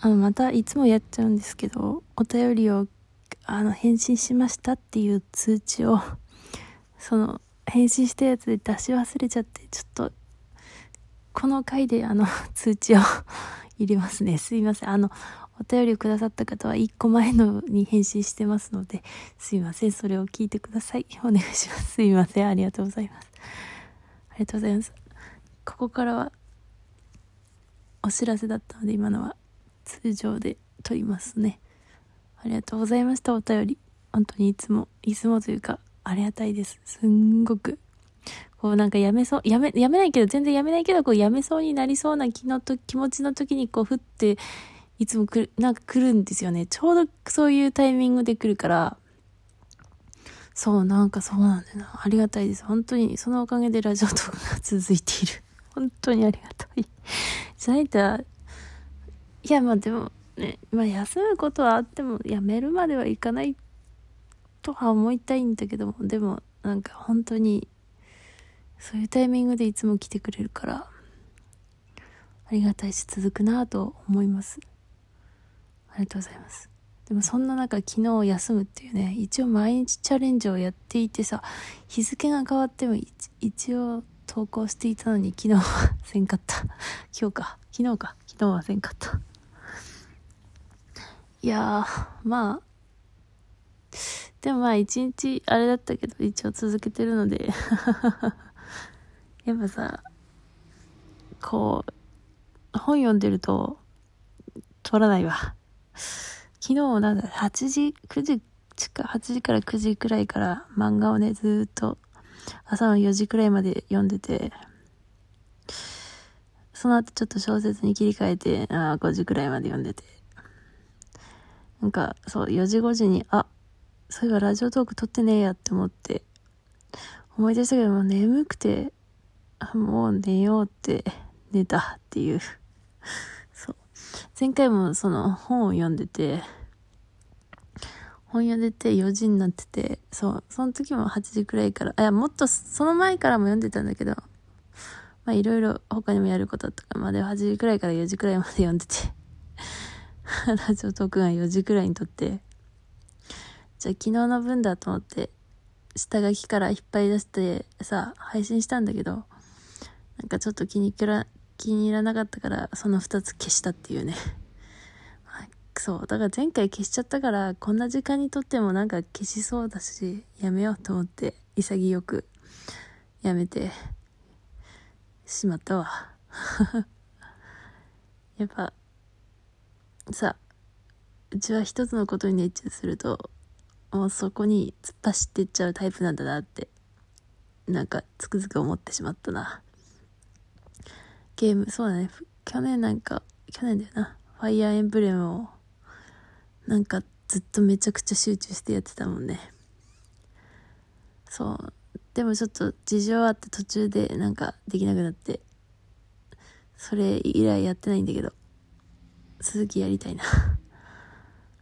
あの、またいつもやっちゃうんですけど、お便りを、あの、返信しましたっていう通知を、その、返信したやつで出し忘れちゃって、ちょっと、この回であの、通知を 入れますね。すいません。あの、お便りをくださった方は1個前のに返信してますので、すいません。それを聞いてください。お願いします。すいません。ありがとうございます。ありがとうございます。ここからは、お知らせだったので、今のは。通常で撮りますね。ありがとうございました、お便り。本当にいつも、いつもというか、ありがたいです。すんごく。こうなんかやめそう、やめ、やめないけど、全然やめないけど、こうやめそうになりそうな気のと、気持ちの時にこう、ふって、いつも来る、なんか来るんですよね。ちょうどそういうタイミングで来るから、そう、なんかそうなんだよな。ありがたいです。本当に、そのおかげでラジオトークが続いている。本当にありがたい。じゃないと、いやまあでもね、まあ休むことはあってもやめるまではいかないとは思いたいんだけども、でもなんか本当にそういうタイミングでいつも来てくれるから、ありがたいし続くなと思います。ありがとうございます。でもそんな中昨日休むっていうね、一応毎日チャレンジをやっていてさ、日付が変わっても一応投稿していたのに昨日はせんかった。今日か。昨日か。昨日はせんかった。いや、まあ、でもまあ一日あれだったけど一応続けてるので やっぱさ、こう、本読んでると、取らないわ。昨日なんだ、8時、9時、か、8時から9時くらいから漫画をね、ずっと朝の4時くらいまで読んでて、その後ちょっと小説に切り替えて、あ5時くらいまで読んでて、なんか、そう、4時5時に、あ、そういえばラジオトーク撮ってねえやって思って、思い出したけども眠くて、もう寝ようって寝たっていう。そう。前回もその本を読んでて、本読んでて4時になってて、そう、その時も8時くらいから、いや、もっとその前からも読んでたんだけど、まあいろいろ他にもやることとかまで8時くらいから4時くらいまで読んでて、ラジオトークが4時くらいに撮って、じゃあ昨日の分だと思って、下書きから引っ張り出してさ、配信したんだけど、なんかちょっと気にら、気に入らなかったから、その2つ消したっていうね。そう。だから前回消しちゃったから、こんな時間にとってもなんか消しそうだし、やめようと思って、潔くやめてしまったわ。やっぱ、さうちは一つのことに熱中するともうそこに突っ走ってっちゃうタイプなんだなってなんかつくづく思ってしまったなゲームそうだね去年なんか去年だよなファイアーエンブレムをなんかずっとめちゃくちゃ集中してやってたもんねそうでもちょっと事情あって途中でなんかできなくなってそれ以来やってないんだけど続きやりたいな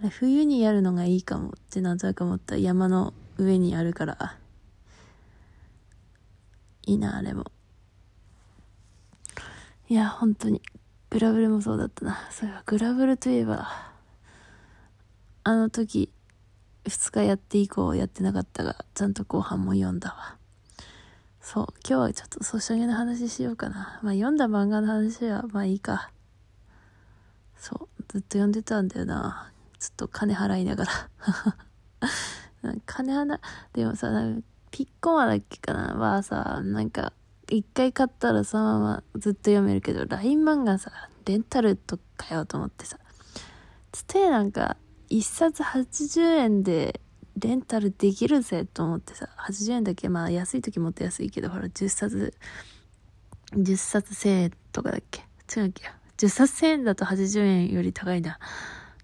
あれ、冬にやるのがいいかもってなんとなく思った山の上にあるから。いいな、あれも。いや、本当に。グラブルもそうだったな。そういえば、グラブルといえば、あの時、2日やって以降やってなかったが、ちゃんと後半も読んだわ。そう、今日はちょっとソシャゲの話しようかな。まあ読んだ漫画の話はまあいいか。そう、ずっと読んでたんだよな。ずっと金払いながら 金払、でもさ、ピッコマだっけかなはさ、なんか、一回買ったらそのままずっと読めるけど、LINE 漫画さ、レンタルとかよと思ってさ、つてなんか、一冊80円でレンタルできるぜと思ってさ、80円だけ、まあ安い時もっと安いけど、ほら、10冊、10冊1000円とかだっけ？違うっけ？10冊1000円だと80円より高いな。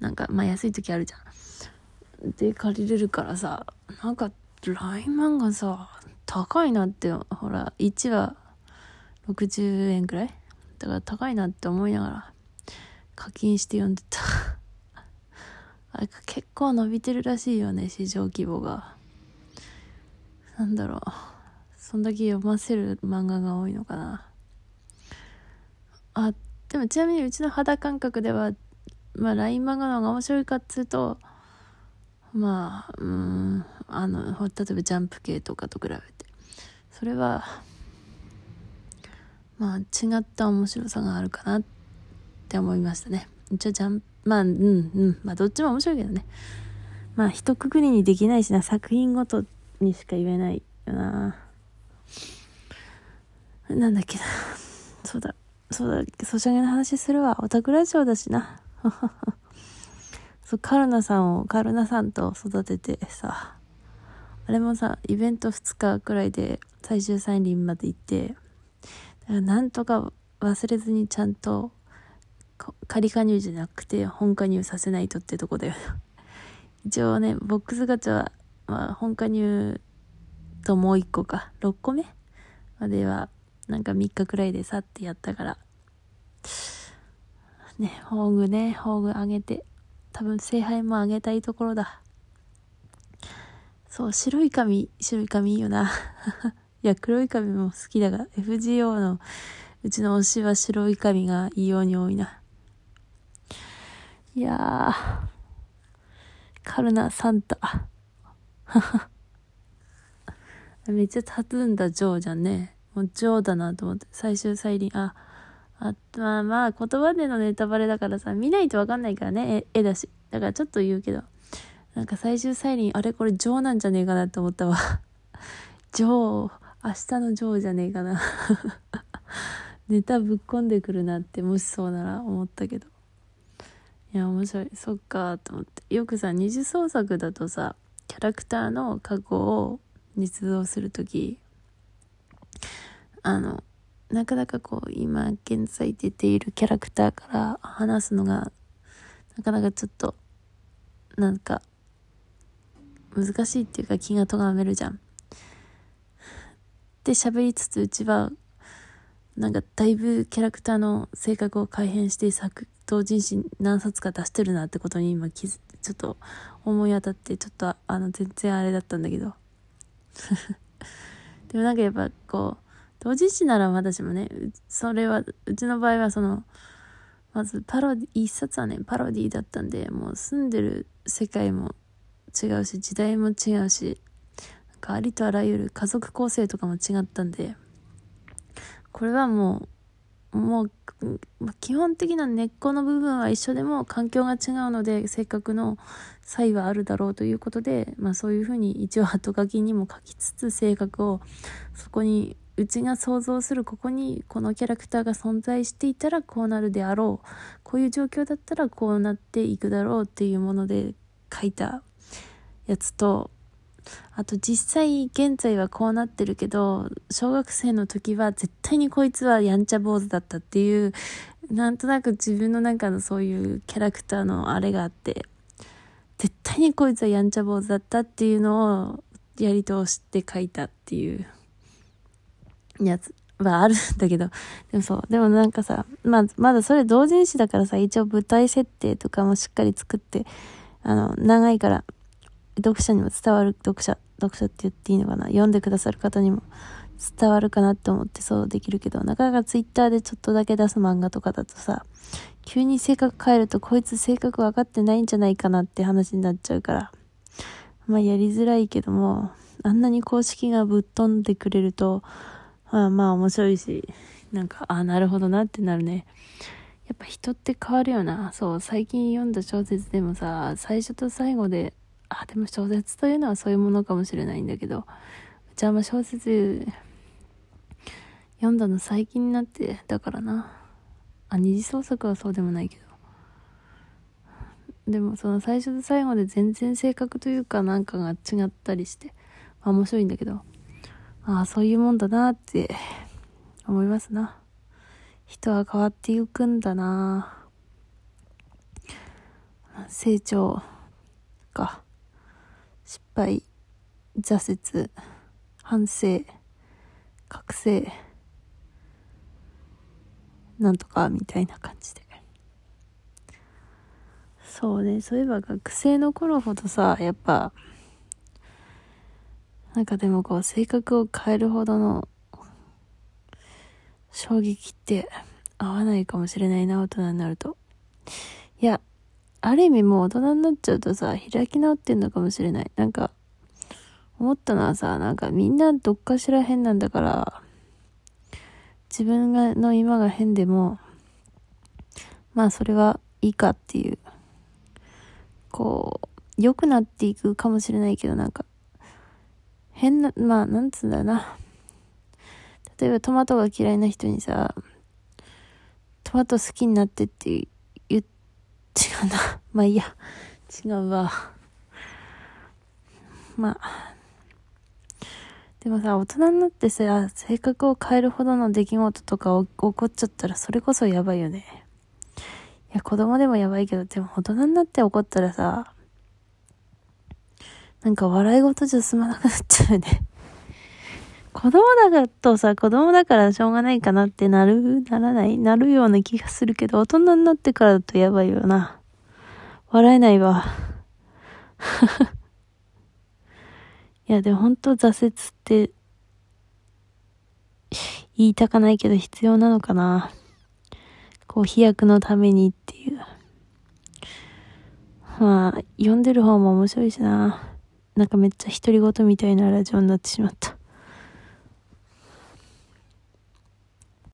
なんか、まあ安い時あるじゃん。で、借りれるからさ、なんか、ライン漫画さ、高いなって、ほら、1話60円くらい？だから高いなって思いながら、課金して読んでた。あ結構伸びてるらしいよね、市場規模が。なんだろう。そんだけ読ませる漫画が多いのかな。あ、でもちなみにうちの肌感覚ではまあ LINE 漫画の方が面白いかっつうと、まあ、うん、あの、例えばジャンプ系とかと比べて。それは、まあ違った面白さがあるかなって思いましたね。一応ジャン、まあ、うん、うん、まあどっちも面白いけどね。まあ一括りにできないしな、作品ごとにしか言えないよな。なんだっけな。そうだ。そうだ、ソシャゲの話するわ。オタクラジオだしな。そう、カルナさんを、カルナさんと育ててさ、あれもさ、イベント2日くらいで最終サインリンまで行って、だからなんとか忘れずにちゃんと、仮加入じゃなくて本加入させないとってとこだよ。一応ね、ボックスガチャは、まあ、本加入ともう1個か、6個目？まではなんか3日くらいでさってやったから。ね、宝具ね、宝具あげて、多分聖杯もあげたいところだ。そう、白い髪、白い髪いいよな。いや、黒い髪も好きだが、FGO のうちの推しは白い髪が異様に多いな。いやー、カルナ・サンタ。めっちゃタトゥんだジョーじゃんね。もう上だなと思って、最終再臨、あ、あ、まあまあ、言葉でのネタバレだからさ、見ないとわかんないからね、絵だし。だからちょっと言うけど、なんか最終再臨、あれ？これ上なんじゃねえかなって思ったわ。上、明日の上じゃねえかな。ネタぶっこんでくるなって、もしそうなら思ったけど。いや、面白い。そっか、と思って。よくさ、二次創作だとさ、キャラクターの過去を実像するとき、あの、なかなかこう、今現在出ているキャラクターから話すのが、なかなかちょっと、なんか、難しいっていうか気が咎めるじゃん。で喋りつつうちは、なんかだいぶキャラクターの性格を改変して作、同人誌何冊か出してるなってことに今気づ、ちょっと思い当たって、ちょっとあの全然あれだったんだけど。でもなんかやっぱこう、同人誌ならまだしもね、それは、うちの場合はその、まずパロディ、一冊はね、パロディだったんで、もう住んでる世界も違うし、時代も違うし、なんかありとあらゆる家族構成とかも違ったんで、これはもう、もう、基本的な根っこの部分は一緒でも環境が違うので性格の差異はあるだろうということで、まあそういうふうに一応後書きにも書きつつ性格をそこにうちが想像するここにこのキャラクターが存在していたらこうなるであろう。こういう状況だったらこうなっていくだろうっていうもので書いたやつとあと実際現在はこうなってるけど小学生の時は絶対にこいつはやんちゃ坊主だったっていうなんとなく自分の中のそういうキャラクターのあれがあって絶対にこいつはやんちゃ坊主だったっていうのをやり通して書いたっていう。やつはあるんだけど、でもそう、でもなんかさ、ま、まだそれ同人誌だからさ、一応舞台設定とかもしっかり作って、あの、長いから、読者にも伝わる、読者、読者って言っていいのかな、読んでくださる方にも伝わるかなって思ってそうできるけど、なかなかツイッターでちょっとだけ出す漫画とかだとさ、急に性格変えるとこいつ性格分かってないんじゃないかなって話になっちゃうから、まあやりづらいけども、あんなに公式がぶっ飛んでくれるとま、あまあ面白いし、なんかあ、あなるほどなってなるね。やっぱ人って変わるよな。そう、最近読んだ小説でもさ、最初と最後で、あ、でも小説というのはそういうものかもしれないんだけど、うちはまあ小説、読んだの最近になって、だからな。あ、二次創作はそうでもないけど。でもその最初と最後で全然性格というかなんかが違ったりして、まあ面白いんだけど、ああ、そういうもんだなって思いますな。人は変わっていくんだな成長か。失敗、挫折、反省、覚醒、なんとかみたいな感じで。そうね、そういえば学生の頃ほどさ、やっぱ、なんかでもこう性格を変えるほどの衝撃って合わないかもしれないな、大人になると。いや、ある意味もう大人になっちゃうとさ、開き直ってんのかもしれない。なんか、思ったのはさ、なんかみんなどっかしら変なんだから、自分がの今が変でも、まあそれはいいかっていう、こう、良くなっていくかもしれないけど、なんか、変な、まあ、なんつうんだろうな。例えばトマトが嫌いな人にさ、トマト好きになってって、違うな。まあいいや。違うわ。まあ。でもさ、大人になってさ、性格を変えるほどの出来事とか起こっちゃったら、それこそやばいよね。いや、子供でもやばいけど、でも大人になって起こったらさ、なんか笑い事じゃ済まなくなっちゃうよね。子供だとさ、子供だからしょうがないかなってなる、ならない、なるような気がするけど、大人になってからだとやばいよな。笑えないわ。いや、でも本当挫折って、言いたかないけど必要なのかな。こう、飛躍のためにっていう。まあ、読んでる方も面白いしな。なんかめっちゃ独り言みたいなラジオになってしまった。